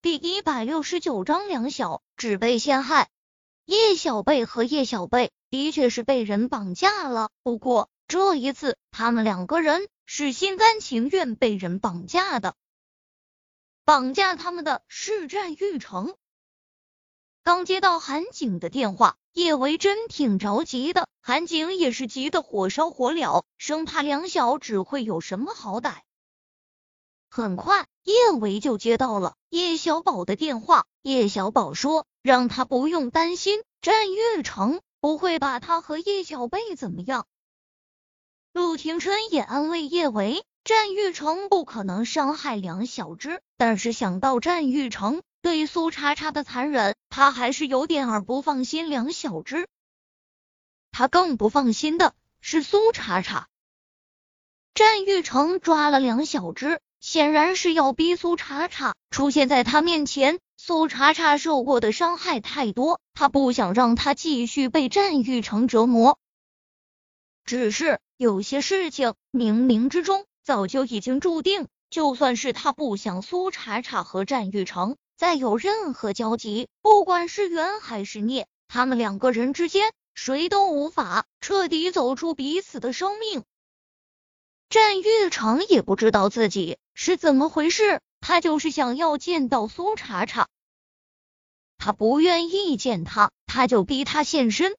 第一百六十九章两小只被陷害。叶小贝和叶小贝的确是被人绑架了，不过这一次他们两个人是心甘情愿被人绑架的。绑架他们的是战玉成。刚接到韩景的电话，叶维真挺着急的，韩景也是急得火烧火燎，生怕两小只会有什么好歹。很快，叶维就接到了叶小宝的电话。叶小宝说，让他不用担心，战玉成不会把他和叶小贝怎么样。陆廷琛也安慰叶维，战玉成不可能伤害梁小芝。但是想到战玉成对苏茶茶的残忍，他还是有点儿不放心梁小芝。他更不放心的是苏茶茶。战玉成抓了梁小芝。显然是要逼苏茶茶出现在他面前。苏茶茶受过的伤害太多，他不想让他继续被战玉成折磨。只是有些事情冥冥之中早就已经注定，就算是他不想苏茶茶和战玉成再有任何交集，不管是缘还是孽，他们两个人之间谁都无法彻底走出彼此的生命。战玉成也不知道自己是怎么回事，他就是想要见到苏茶茶，他不愿意见他，他就逼他现身。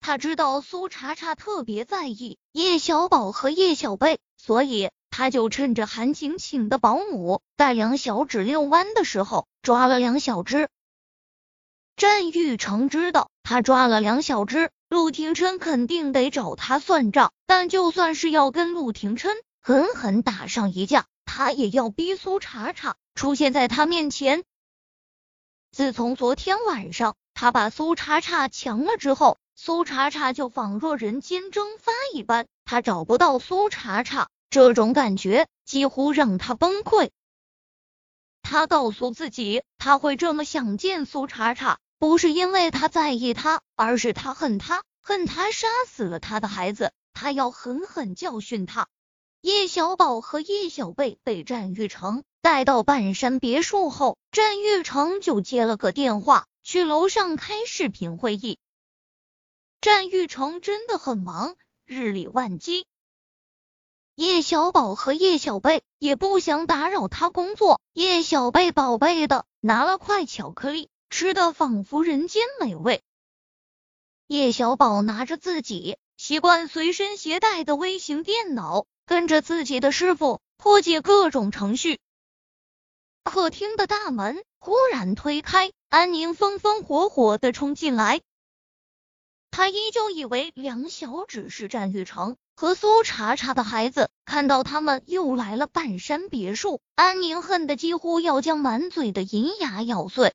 他知道苏茶茶特别在意叶小宝和叶小贝，所以他就趁着韩晴请的保姆带两小只遛弯的时候抓了两小只。战玉成知道他抓了两小只。陆廷琛肯定得找他算账，但就算是要跟陆廷琛狠狠打上一架，他也要逼苏茶茶出现在他面前。自从昨天晚上他把苏茶茶强了之后，苏茶茶就仿若人间蒸发一般，他找不到苏茶茶，这种感觉几乎让他崩溃。他告诉自己，他会这么想见苏茶茶。不是因为他在意他，而是他恨他，恨他杀死了他的孩子，他要狠狠教训他。叶小宝和叶小贝被战玉成带到半山别墅后，战玉成就接了个电话，去楼上开视频会议。战玉成真的很忙，日理万机。叶小宝和叶小贝也不想打扰他工作，叶小贝宝贝的拿了块巧克力。吃的仿佛人间美味。叶小宝拿着自己习惯随身携带的微型电脑，跟着自己的师傅破解各种程序。客厅的大门忽然推开，安宁风风火火的冲进来。他依旧以为梁小只是战玉成和苏茶茶的孩子，看到他们又来了半山别墅，安宁恨得几乎要将满嘴的银牙咬碎。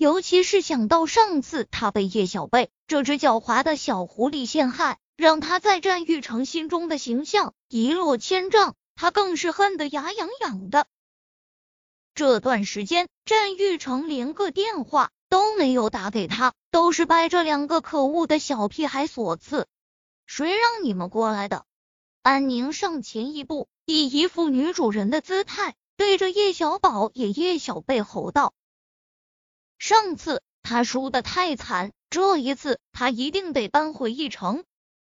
尤其是想到上次他被叶小贝这只狡猾的小狐狸陷害，让他在战玉成心中的形象一落千丈，他更是恨得牙痒痒的。这段时间，战玉成连个电话都没有打给他，都是拜这两个可恶的小屁孩所赐。谁让你们过来的？安宁上前一步，以一副女主人的姿态，对着叶小宝也叶小贝吼道。上次他输的太惨，这一次他一定得扳回一城。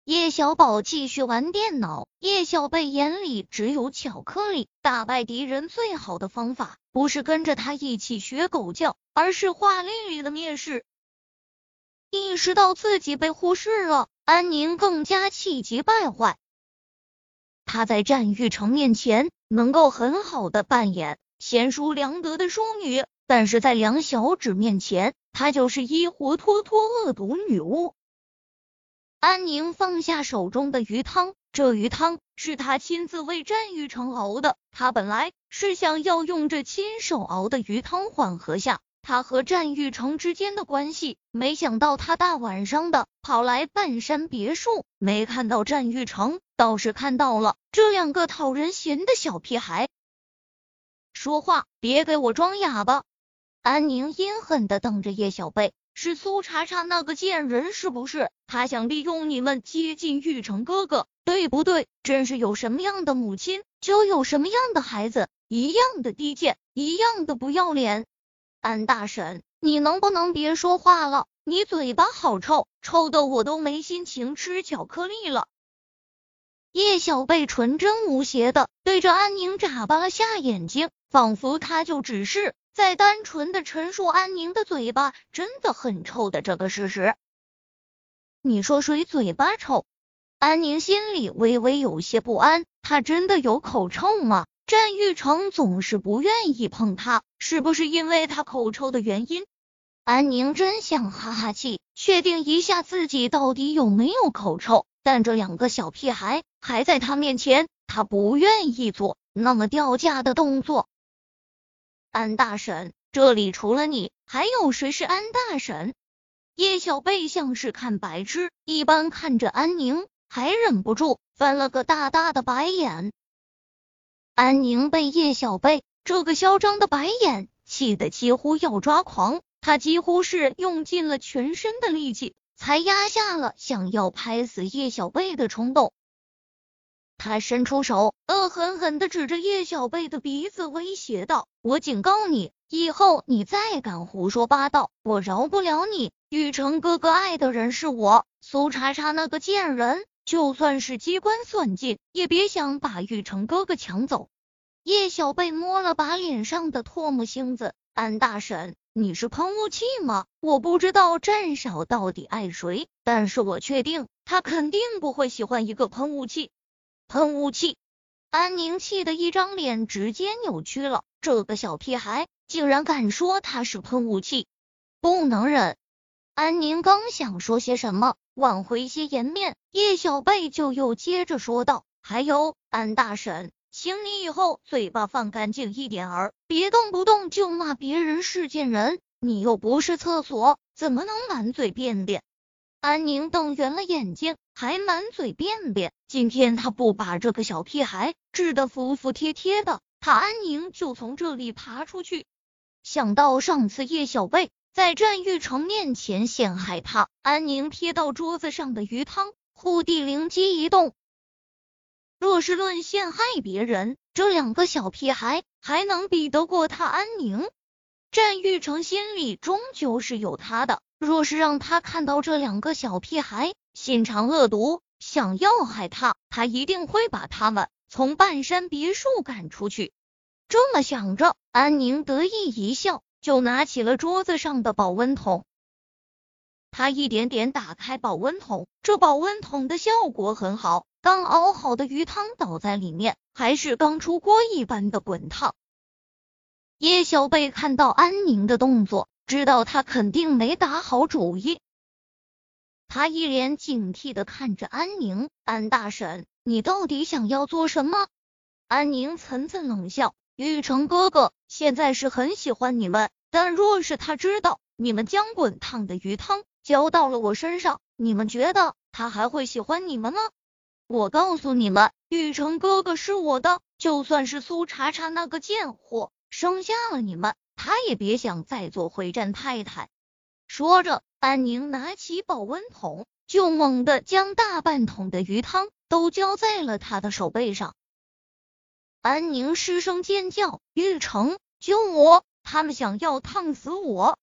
叶小宝继续玩电脑，叶小贝眼里只有巧克力。打败敌人最好的方法，不是跟着他一起学狗叫，而是华丽丽的蔑视。意识到自己被忽视了，安宁更加气急败坏。他在战玉成面前能够很好的扮演贤淑良德的淑女。但是在梁小芷面前，她就是一活脱脱恶毒女巫。安宁放下手中的鱼汤，这鱼汤是她亲自为战玉成熬的。她本来是想要用这亲手熬的鱼汤缓和下他和战玉成之间的关系，没想到他大晚上的跑来半山别墅，没看到战玉成，倒是看到了这两个讨人嫌的小屁孩。说话别给我装哑巴！安宁阴狠的瞪着叶小贝，是苏茶茶那个贱人是不是？他想利用你们接近玉成哥哥，对不对？真是有什么样的母亲，就有什么样的孩子。一样的低贱，一样的不要脸。安大婶，你能不能别说话了？你嘴巴好臭，臭的我都没心情吃巧克力了。叶小贝纯真无邪的对着安宁眨巴了下眼睛，仿佛他就只是在单纯的陈述安宁的嘴巴真的很臭的这个事实。你说谁嘴巴臭？安宁心里微微有些不安，他真的有口臭吗？战玉成总是不愿意碰他，是不是因为他口臭的原因？安宁真想哈哈气，确定一下自己到底有没有口臭。但这两个小屁孩还在他面前，他不愿意做那么掉价的动作。安大婶，这里除了你，还有谁是安大婶？叶小贝像是看白痴一般看着安宁，还忍不住翻了个大大的白眼。安宁被叶小贝这个嚣张的白眼气得几乎要抓狂，他几乎是用尽了全身的力气。才压下了想要拍死叶小贝的冲动。他伸出手，恶狠狠的指着叶小贝的鼻子，威胁道：“我警告你，以后你再敢胡说八道，我饶不了你。玉成哥哥爱的人是我，苏茶茶那个贱人，就算是机关算尽，也别想把玉成哥哥抢走。”叶小贝摸了把脸上的唾沫星子，安大婶。你是喷雾器吗？我不知道战少到底爱谁，但是我确定他肯定不会喜欢一个喷雾器。喷雾器！安宁气的一张脸直接扭曲了，这个小屁孩竟然敢说他是喷雾器，不能忍！安宁刚想说些什么，挽回些颜面，叶小贝就又接着说道：“还有安大婶。”请你以后嘴巴放干净一点儿，别动不动就骂别人是贱人。你又不是厕所，怎么能满嘴便便？安宁瞪圆了眼睛，还满嘴便便。今天他不把这个小屁孩治得服服帖帖的，他安宁就从这里爬出去。想到上次叶小贝在战玉成面前陷害他，安宁瞥到桌子上的鱼汤，忽地灵机一动。若是论陷害别人，这两个小屁孩还能比得过他安宁？战玉成心里终究是有他的。若是让他看到这两个小屁孩心肠恶毒，想要害他，他一定会把他们从半山别墅赶出去。这么想着，安宁得意一笑，就拿起了桌子上的保温桶。他一点点打开保温桶，这保温桶的效果很好。刚熬好的鱼汤倒在里面，还是刚出锅一般的滚烫。叶小贝看到安宁的动作，知道他肯定没打好主意。他一脸警惕的看着安宁：“安大婶，你到底想要做什么？”安宁层层冷笑：“玉成哥哥现在是很喜欢你们，但若是他知道你们将滚烫的鱼汤浇到了我身上，你们觉得他还会喜欢你们吗？”我告诉你们，玉成哥哥是我的，就算是苏茶茶那个贱货生下了你们，他也别想再做会战太太。说着，安宁拿起保温桶，就猛地将大半桶的鱼汤都浇在了他的手背上。安宁失声尖叫：“玉成，救我！他们想要烫死我！”